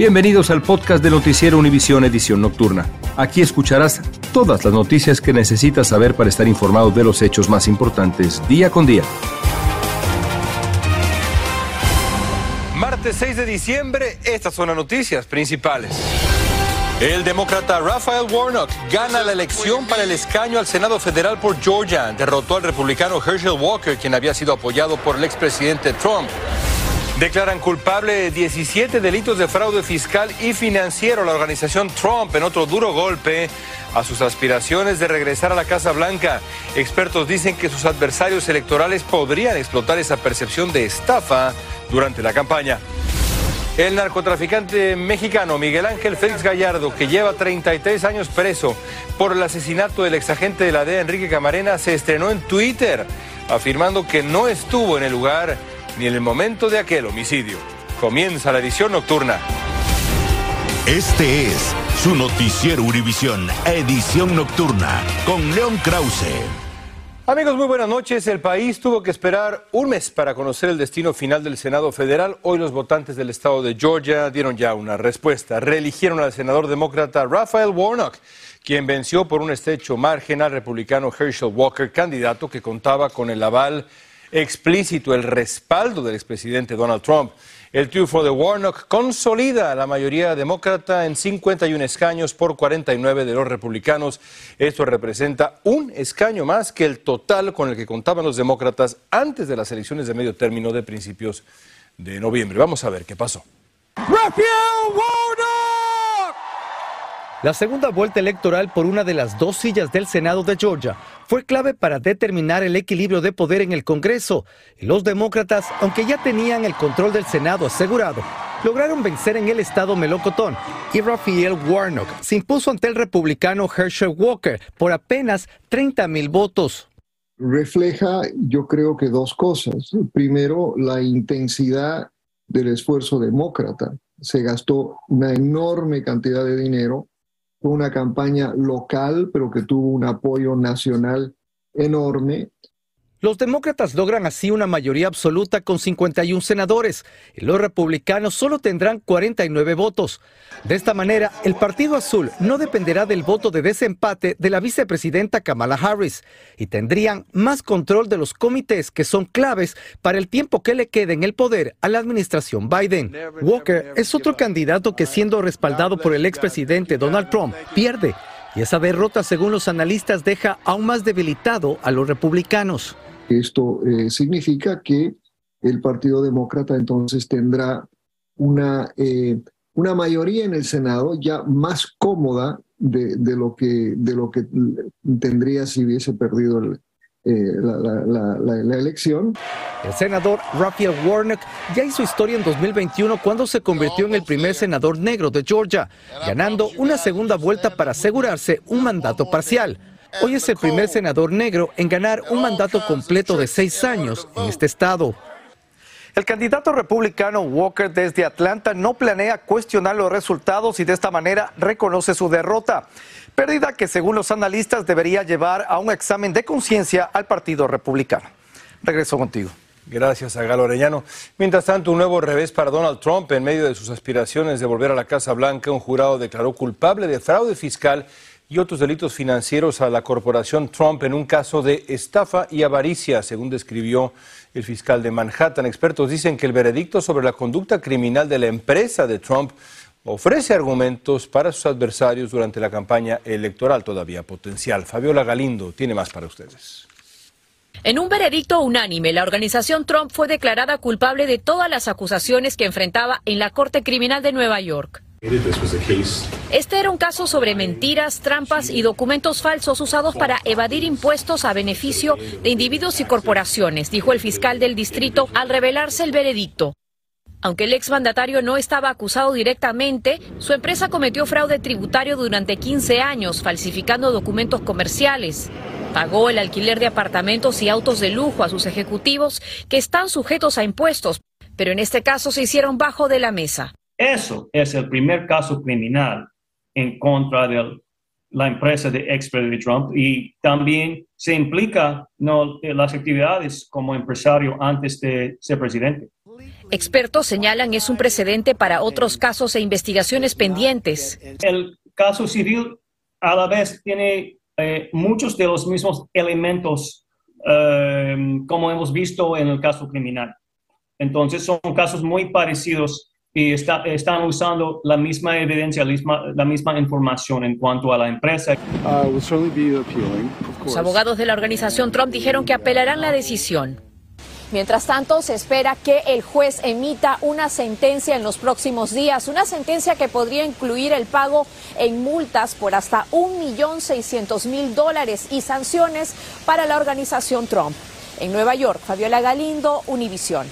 Bienvenidos al podcast de Noticiero Univisión Edición Nocturna. Aquí escucharás todas las noticias que necesitas saber para estar informado de los hechos más importantes día con día. Martes 6 de diciembre, estas son las noticias principales. El demócrata Raphael Warnock gana la elección para el escaño al Senado Federal por Georgia. Derrotó al republicano Herschel Walker, quien había sido apoyado por el expresidente Trump. Declaran culpable de 17 delitos de fraude fiscal y financiero la organización Trump en otro duro golpe a sus aspiraciones de regresar a la Casa Blanca. Expertos dicen que sus adversarios electorales podrían explotar esa percepción de estafa durante la campaña. El narcotraficante mexicano Miguel Ángel Félix Gallardo, que lleva 33 años preso por el asesinato del exagente de la DEA Enrique Camarena, se estrenó en Twitter afirmando que no estuvo en el lugar ni en el momento de aquel homicidio. Comienza la edición nocturna. Este es su noticiero Univisión, edición nocturna, con León Krause. Amigos, muy buenas noches. El país tuvo que esperar un mes para conocer el destino final del Senado federal. Hoy los votantes del estado de Georgia dieron ya una respuesta. Reeligieron al senador demócrata Raphael Warnock, quien venció por un estrecho margen al republicano Herschel Walker, candidato que contaba con el aval explícito, el respaldo del expresidente Donald Trump. El triunfo de Warnock consolida a la mayoría demócrata en 51 escaños por 49 de los republicanos. Esto representa un escaño más que el total con el que contaban los demócratas antes de las elecciones de medio término de principios de noviembre. Vamos a ver qué pasó. La segunda vuelta electoral por una de las dos sillas del Senado de Georgia fue clave para determinar el equilibrio de poder en el Congreso. Los demócratas, aunque ya tenían el control del Senado asegurado, lograron vencer en el estado melocotón y Raphael Warnock se impuso ante el republicano Herschel Walker por apenas 30 mil votos. Refleja, yo creo que dos cosas. Primero, la intensidad del esfuerzo demócrata. Se gastó una enorme cantidad de dinero fue una campaña local, pero que tuvo un apoyo nacional enorme. Los demócratas logran así una mayoría absoluta con 51 senadores y los republicanos solo tendrán 49 votos. De esta manera, el Partido Azul no dependerá del voto de desempate de la vicepresidenta Kamala Harris y tendrían más control de los comités que son claves para el tiempo que le quede en el poder a la administración Biden. Walker es otro candidato que siendo respaldado por el expresidente Donald Trump pierde y esa derrota, según los analistas, deja aún más debilitado a los republicanos. Esto eh, significa que el Partido Demócrata entonces tendrá una, eh, una mayoría en el Senado ya más cómoda de, lo, que, de lo que tendría si hubiese perdido eh, la, elección. El senador Raphael Warnock ya hizo historia en 2021 cuando se convirtió en el primer senador negro de Georgia, ganando una segunda vuelta para asegurarse un mandato parcial. Hoy es el primer senador negro en ganar un mandato completo de seis años en este estado. El candidato republicano Walker desde Atlanta no planea cuestionar los resultados y de esta manera reconoce su derrota, pérdida que según los analistas debería llevar a un examen de conciencia al Partido Republicano. Regreso contigo. Gracias a Galo. Mientras tanto, un nuevo revés para Donald Trump en medio de sus aspiraciones de volver a la Casa Blanca. Un jurado declaró culpable de fraude fiscal y otros delitos financieros a la corporación Trump en un caso de estafa y avaricia, según describió el fiscal de Manhattan. Expertos dicen que el veredicto sobre la conducta criminal de la empresa de Trump ofrece argumentos para sus adversarios durante la campaña electoral todavía potencial. Fabiola Galindo tiene más para ustedes. En un veredicto unánime, la organización Trump fue declarada culpable de todas las acusaciones que enfrentaba en la Corte Criminal de Nueva York. Este era un caso sobre mentiras, trampas y documentos falsos usados para evadir impuestos a beneficio de individuos y corporaciones, dijo el fiscal del distrito al revelarse el veredicto. Aunque el exmandatario no estaba acusado directamente, su empresa cometió fraude tributario durante 15 años, falsificando documentos comerciales. Pagó el alquiler de apartamentos y autos de lujo a sus ejecutivos que están sujetos a impuestos, pero en este caso se hicieron bajo de la mesa. Eso es el primer caso criminal en contra de la empresa de ex Trump y también se implica ¿no? las actividades como empresario antes de ser presidente. Expertos señalan es un precedente para otros casos e investigaciones pendientes. El caso civil a la vez tiene eh, muchos de los mismos elementos eh, como hemos visto en el caso criminal. Entonces son casos muy parecidos y están usando la misma evidencia, la misma, la misma, información en cuanto a la empresa. Uh, Los abogados de la organización Trump dijeron que apelarán la decisión. Mientras tanto, se espera que el juez emita una sentencia en los próximos días, una sentencia que podría incluir el pago en multas por hasta 1.600.000 dólares y sanciones para la organización Trump. En Nueva York, Fabiola Galindo, Univisión.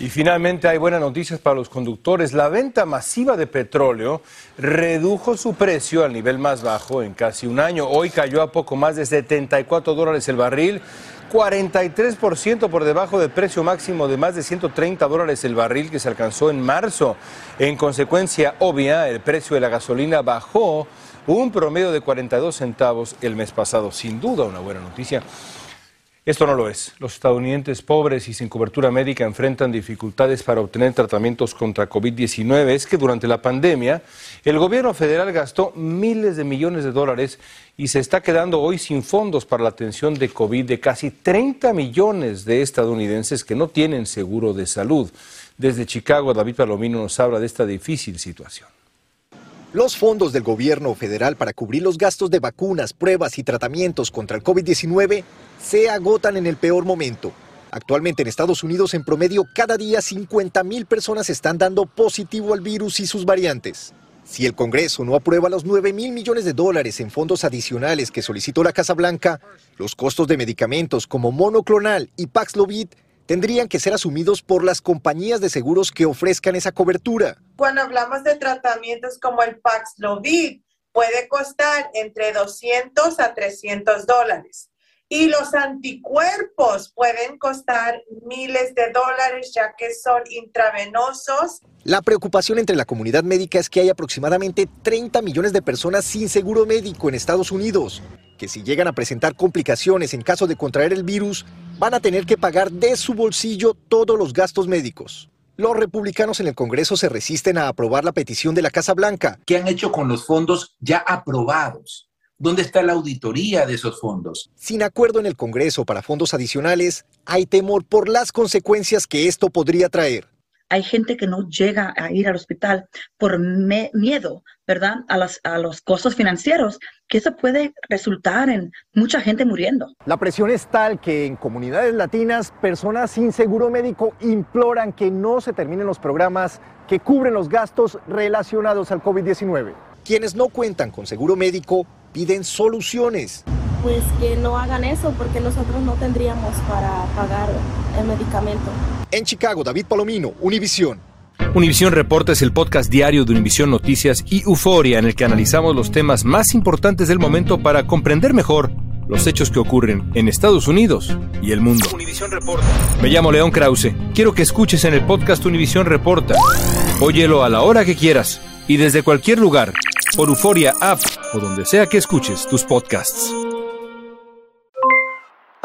Y finalmente hay buenas noticias para los conductores. La venta masiva de petróleo redujo su precio al nivel más bajo en casi un año. Hoy cayó a poco más de 74 dólares el barril 43% por debajo del precio máximo de más de 130 dólares el barril que se alcanzó en marzo. En consecuencia obvia, el precio de la gasolina bajó un promedio de 42 centavos el mes pasado. Sin duda una buena noticia. Esto no lo es. Los estadounidenses pobres y sin cobertura médica enfrentan dificultades para obtener tratamientos contra COVID-19. Es que durante la pandemia el gobierno federal gastó miles de millones de dólares y se está quedando hoy sin fondos para la atención de COVID de casi 30 millones de estadounidenses que no tienen seguro de salud. Desde Chicago, David Palomino nos habla de esta difícil situación. Los fondos del gobierno federal para cubrir los gastos de vacunas, pruebas y tratamientos contra el COVID-19 se agotan en el peor momento. Actualmente en Estados Unidos en promedio cada día 50 mil personas están dando positivo al virus y sus variantes. Si el Congreso no aprueba los 9 mil millones de dólares en fondos adicionales que solicitó la Casa Blanca, los costos de medicamentos como monoclonal y Paxlovid tendrían que ser asumidos por las compañías de seguros que ofrezcan esa cobertura. Cuando hablamos de tratamientos como el Paxlovid, puede costar entre 200 a 300 dólares. Y los anticuerpos pueden costar miles de dólares ya que son intravenosos. La preocupación entre la comunidad médica es que hay aproximadamente 30 millones de personas sin seguro médico en Estados Unidos, que si llegan a presentar complicaciones en caso de contraer el virus, van a tener que pagar de su bolsillo todos los gastos médicos. Los republicanos en el Congreso se resisten a aprobar la petición de la Casa Blanca. ¿Qué han hecho con los fondos ya aprobados? ¿Dónde está la auditoría de esos fondos? Sin acuerdo en el Congreso para fondos adicionales, hay temor por las consecuencias que esto podría traer. Hay gente que no llega a ir al hospital por miedo, ¿verdad? A, a los costos financieros, que eso puede resultar en mucha gente muriendo. La presión es tal que en comunidades latinas, personas sin seguro médico imploran que no se terminen los programas que cubren los gastos relacionados al COVID-19. Quienes no cuentan con seguro médico piden soluciones. Pues que no hagan eso porque nosotros no tendríamos para pagar el medicamento. En Chicago, David Palomino, Univisión. Univisión Reporta es el podcast diario de Univisión Noticias y Euforia en el que analizamos los temas más importantes del momento para comprender mejor los hechos que ocurren en Estados Unidos y el mundo. Me llamo León Krause. Quiero que escuches en el podcast Univisión Reporta. Óyelo a la hora que quieras y desde cualquier lugar, por Euforia App o donde sea que escuches tus podcasts.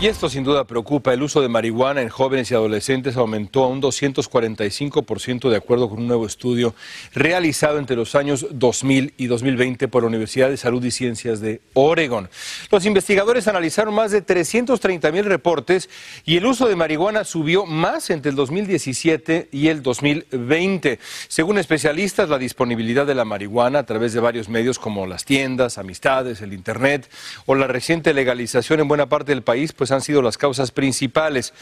Y esto sin duda preocupa. El uso de marihuana en jóvenes y adolescentes aumentó a un 245% de acuerdo con un nuevo estudio realizado entre los años 2000 y 2020 por la Universidad de Salud y Ciencias de Oregon. Los investigadores analizaron más de 330 mil reportes y el uso de marihuana subió más entre el 2017 y el 2020. Según especialistas, la disponibilidad de la marihuana a través de varios medios como las tiendas, amistades, el Internet o la reciente legalización en buena parte del país, pues han sido las causas principales.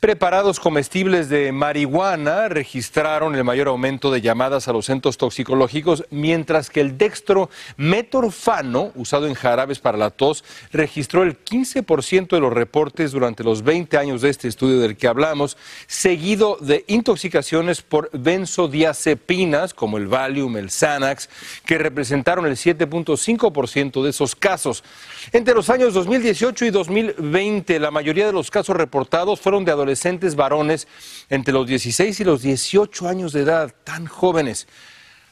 Preparados comestibles de marihuana registraron el mayor aumento de llamadas a los centros toxicológicos, mientras que el dextro metorfano, usado en jarabes para la tos, registró el 15% de los reportes durante los 20 años de este estudio del que hablamos, seguido de intoxicaciones por benzodiazepinas, como el Valium, el Xanax, que representaron el 7.5% de esos casos. Entre los años 2018 y 2020, la mayoría de los casos reportados fueron de adolescentes varones entre los 16 y los 18 años de edad, tan jóvenes.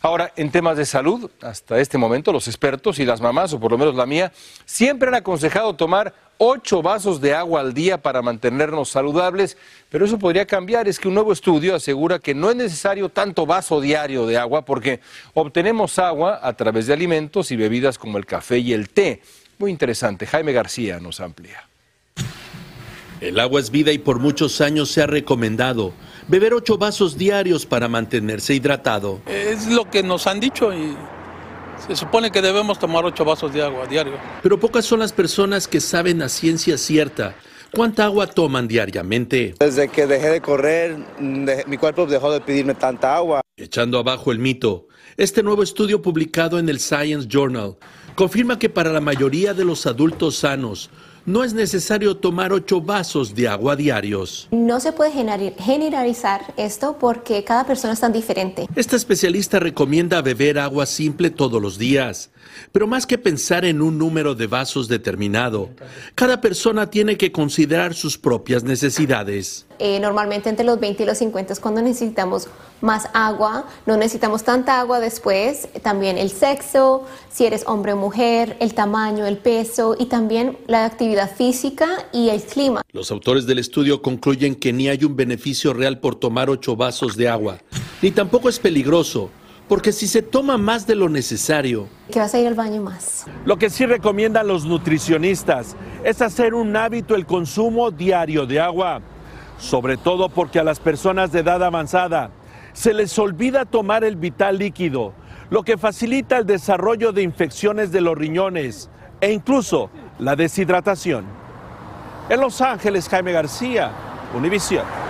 Ahora, en temas de salud, hasta este momento los expertos y las mamás, o por lo menos la mía, siempre han aconsejado tomar ocho vasos de agua al día para mantenernos saludables, pero eso podría cambiar. Es que un nuevo estudio asegura que no es necesario tanto vaso diario de agua porque obtenemos agua a través de alimentos y bebidas como el café y el té. Muy interesante. Jaime García nos amplía. El agua es vida y por muchos años se ha recomendado beber ocho vasos diarios para mantenerse hidratado. Es lo que nos han dicho y se supone que debemos tomar ocho vasos de agua diario. Pero pocas son las personas que saben a ciencia cierta cuánta agua toman diariamente. Desde que dejé de correr, mi cuerpo dejó de pedirme tanta agua. Echando abajo el mito, este nuevo estudio publicado en el Science Journal confirma que para la mayoría de los adultos sanos, no es necesario tomar ocho vasos de agua diarios. No se puede generalizar esto porque cada persona es tan diferente. Esta especialista recomienda beber agua simple todos los días, pero más que pensar en un número de vasos determinado, cada persona tiene que considerar sus propias necesidades. Eh, normalmente entre los 20 y los 50 es cuando necesitamos más agua, no necesitamos tanta agua después, también el sexo, si eres hombre o mujer, el tamaño, el peso y también la actividad física y el clima. Los autores del estudio concluyen que ni hay un beneficio real por tomar ocho vasos de agua, ni tampoco es peligroso. Porque si se toma más de lo necesario, que vas a ir al baño más. Lo que sí recomiendan los nutricionistas es hacer un hábito el consumo diario de agua, sobre todo porque a las personas de edad avanzada se les olvida tomar el vital líquido, lo que facilita el desarrollo de infecciones de los riñones e incluso la deshidratación. En Los Ángeles, Jaime García, Univisión.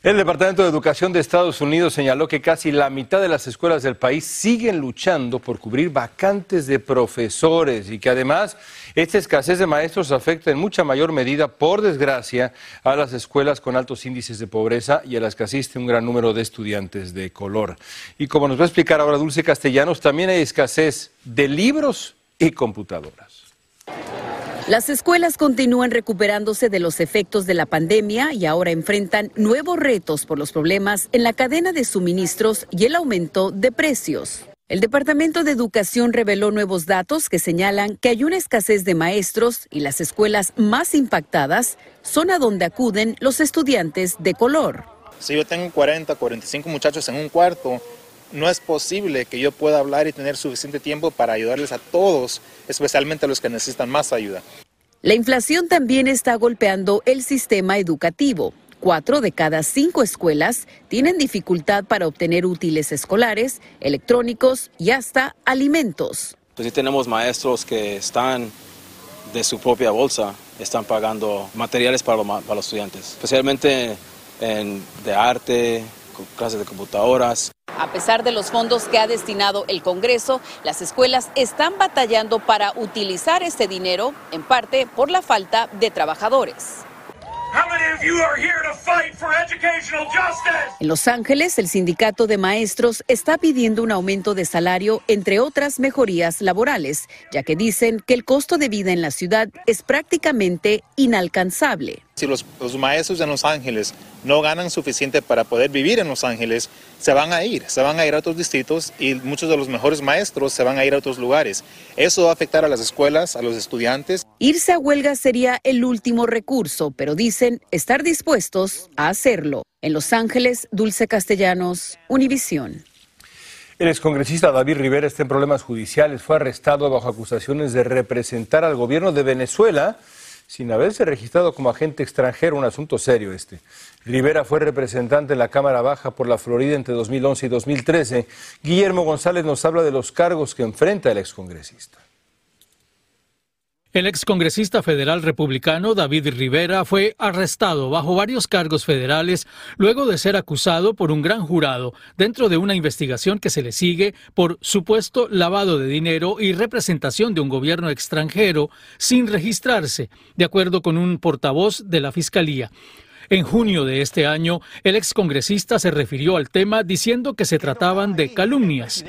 El Departamento de Educación de Estados Unidos señaló que casi la mitad de las escuelas del país siguen luchando por cubrir vacantes de profesores y que además esta escasez de maestros afecta en mucha mayor medida, por desgracia, a las escuelas con altos índices de pobreza y a las que asiste un gran número de estudiantes de color. Y como nos va a explicar ahora Dulce Castellanos, también hay escasez de libros y computadoras. Las escuelas continúan recuperándose de los efectos de la pandemia y ahora enfrentan nuevos retos por los problemas en la cadena de suministros y el aumento de precios. El Departamento de Educación reveló nuevos datos que señalan que hay una escasez de maestros y las escuelas más impactadas son a donde acuden los estudiantes de color. Si yo tengo 40, 45 muchachos en un cuarto, no es posible que yo pueda hablar y tener suficiente tiempo para ayudarles a todos, especialmente a los que necesitan más ayuda. La inflación también está golpeando el sistema educativo. Cuatro de cada cinco escuelas tienen dificultad para obtener útiles escolares, electrónicos y hasta alimentos. Pues sí tenemos maestros que están de su propia bolsa, están pagando materiales para, para los estudiantes, especialmente en, de arte, clases de computadoras. A pesar de los fondos que ha destinado el Congreso, las escuelas están batallando para utilizar este dinero, en parte por la falta de trabajadores. En Los Ángeles, el sindicato de maestros está pidiendo un aumento de salario, entre otras mejorías laborales, ya que dicen que el costo de vida en la ciudad es prácticamente inalcanzable. Si los, maestros de Los Ángeles no ganan suficiente para poder vivir en Los Ángeles, se van a ir, se van a ir a otros distritos y muchos de los mejores maestros se van a ir a otros lugares. Eso va a afectar a las escuelas, a los estudiantes. Irse a huelga sería el último recurso, pero dicen estar dispuestos a hacerlo. En Los Ángeles, Dulce Castellanos, Univisión. El excongresista David Rivera está en problemas judiciales. Fue arrestado bajo acusaciones de representar al gobierno de Venezuela sin haberse registrado como agente extranjero, un asunto serio este. Rivera fue representante en la Cámara Baja por la Florida entre 2011 y 2013. Guillermo González nos habla de los cargos que enfrenta el excongresista. El excongresista federal republicano David Rivera fue arrestado bajo varios cargos federales luego de ser acusado por un gran jurado dentro de una investigación que se le sigue por supuesto lavado de dinero y representación de un gobierno extranjero sin registrarse, de acuerdo con un portavoz de la Fiscalía. En junio de este año, el excongresista se refirió al tema diciendo que se trataban de calumnias.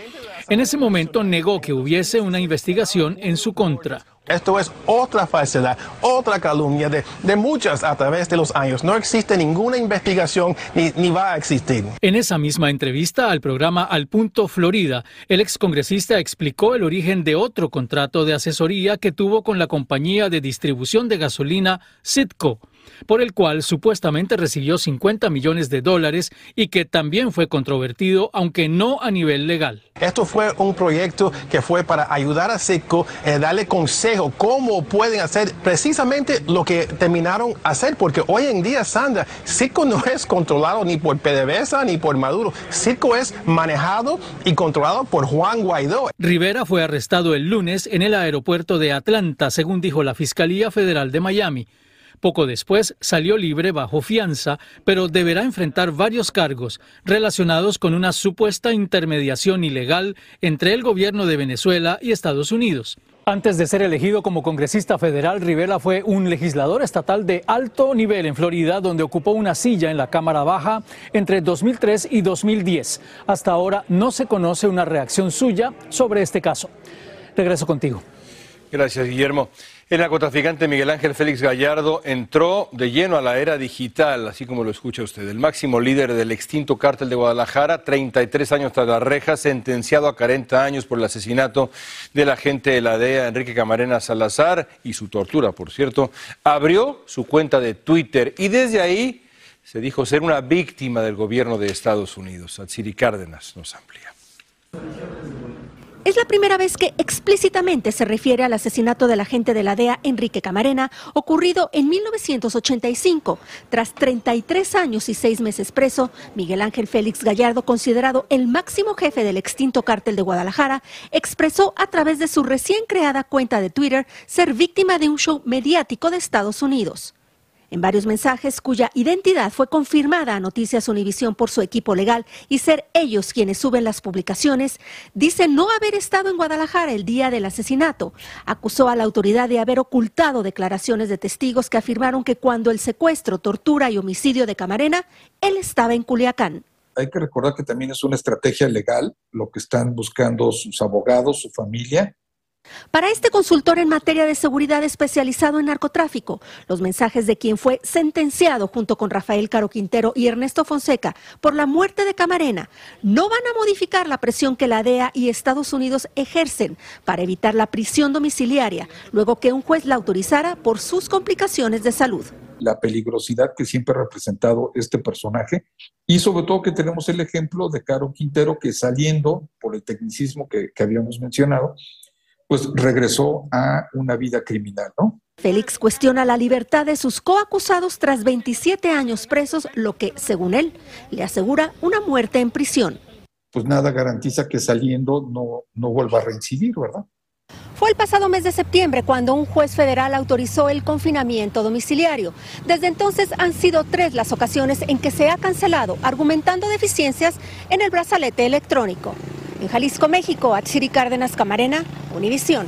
En ese momento negó que hubiese una investigación en su contra. Esto es otra falsedad, otra calumnia de, de, muchas a través de los años. No existe ninguna investigación ni, ni, va a existir. En esa misma entrevista al programa Al Punto Florida, el excongresista explicó el origen de otro contrato de asesoría que tuvo con la compañía de distribución de gasolina Citco por el cual supuestamente recibió 50 millones de dólares y que también fue controvertido, aunque no a nivel legal. Esto fue un proyecto que fue para ayudar a Citco, eh, darle consejo cómo pueden hacer precisamente lo que terminaron hacer, porque hoy en día, Sandra, Citco no es controlado ni por PDVSA ni por Maduro. Citco es manejado y controlado por Juan Guaidó. Rivera fue arrestado el lunes en el aeropuerto de Atlanta, según dijo la Fiscalía Federal de Miami. Poco después salió libre bajo fianza, pero deberá enfrentar varios cargos relacionados con una supuesta intermediación ilegal entre el gobierno de Venezuela y Estados Unidos. Antes de ser elegido como congresista federal, Rivera fue un legislador estatal de alto nivel en Florida, donde ocupó una silla en la Cámara Baja entre 2003 y 2010. Hasta ahora no se conoce una reacción suya sobre este caso. Regreso contigo. Gracias, Guillermo. El narcotraficante Miguel Ángel Félix Gallardo entró de lleno a la era digital, así como lo escucha usted. El máximo líder del extinto cártel de Guadalajara, 33 años tras la reja, sentenciado a 40 años por el asesinato del agente de la DEA, Enrique Camarena Salazar, y su tortura, por cierto, abrió su cuenta de Twitter y desde ahí se dijo ser una víctima del gobierno de Estados Unidos. Atsiri Cárdenas nos amplía. Es la primera vez que explícitamente se refiere al asesinato del agente de la DEA Enrique Camarena, ocurrido en 1985. Tras 33 años y 6 meses preso, Miguel Ángel Félix Gallardo, considerado el máximo jefe del extinto cártel de Guadalajara, expresó a través de su recién creada cuenta de Twitter ser víctima de un show mediático de Estados Unidos. En varios mensajes cuya identidad fue confirmada a Noticias Univisión por su equipo legal y ser ellos quienes suben las publicaciones, dice no haber estado en Guadalajara el día del asesinato. Acusó a la autoridad de haber ocultado declaraciones de testigos que afirmaron que cuando el secuestro, tortura y homicidio de Camarena, él estaba en Culiacán. Hay que recordar que también es una estrategia legal lo que están buscando sus abogados, su familia, para este consultor en materia de seguridad especializado en narcotráfico, los mensajes de quien fue sentenciado junto con Rafael Caro Quintero y Ernesto Fonseca por la muerte de Camarena no van a modificar la presión que la DEA y Estados Unidos ejercen para evitar la prisión domiciliaria, luego que un juez la autorizara por sus complicaciones de salud. La peligrosidad que siempre ha representado este personaje y sobre todo que tenemos el ejemplo de Caro Quintero que saliendo por el tecnicismo que, que habíamos mencionado, pues regresó a una vida criminal, ¿no? Félix cuestiona la libertad de sus coacusados tras 27 años presos, lo que, según él, le asegura una muerte en prisión. Pues nada garantiza que saliendo no, no vuelva a reincidir, ¿verdad? Fue el pasado mes de septiembre cuando un juez federal autorizó el confinamiento domiciliario. Desde entonces han sido tres las ocasiones en que se ha cancelado, argumentando deficiencias en el brazalete electrónico. En Jalisco, México, Atsiri Cárdenas Camarena, Univisión.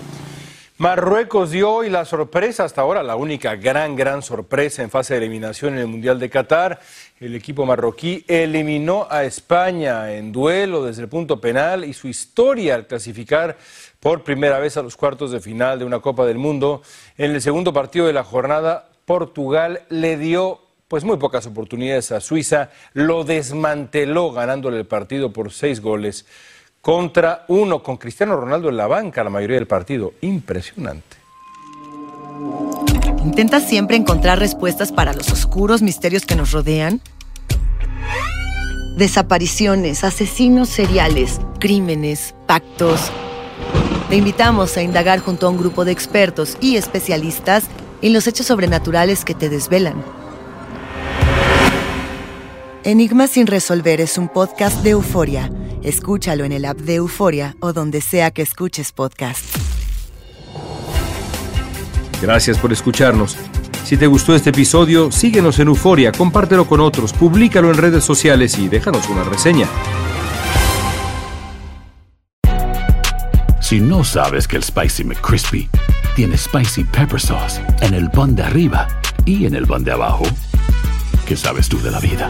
Marruecos dio hoy la sorpresa, hasta ahora la única gran, gran sorpresa en fase de eliminación en el Mundial de Qatar. El equipo marroquí eliminó a España en duelo desde el punto penal y su historia al clasificar por primera vez a los cuartos de final de una Copa del Mundo. En el segundo partido de la jornada, Portugal le dio pues muy pocas oportunidades a Suiza, lo desmanteló ganándole el partido por seis goles contra uno, con Cristiano Ronaldo en la banca la mayoría del partido. Impresionante. ¿Intentas siempre encontrar respuestas para los oscuros misterios que nos rodean? Desapariciones, asesinos seriales, crímenes, pactos. Te invitamos a indagar junto a un grupo de expertos y especialistas en los hechos sobrenaturales que te desvelan. Enigma sin resolver es un podcast de euforia Escúchalo en el app de Euforia o donde sea que escuches podcast. Gracias por escucharnos. Si te gustó este episodio, síguenos en Euforia, compártelo con otros, públicalo en redes sociales y déjanos una reseña. Si no sabes que el Spicy McCrispy tiene Spicy Pepper Sauce en el pan de arriba y en el pan de abajo, ¿qué sabes tú de la vida?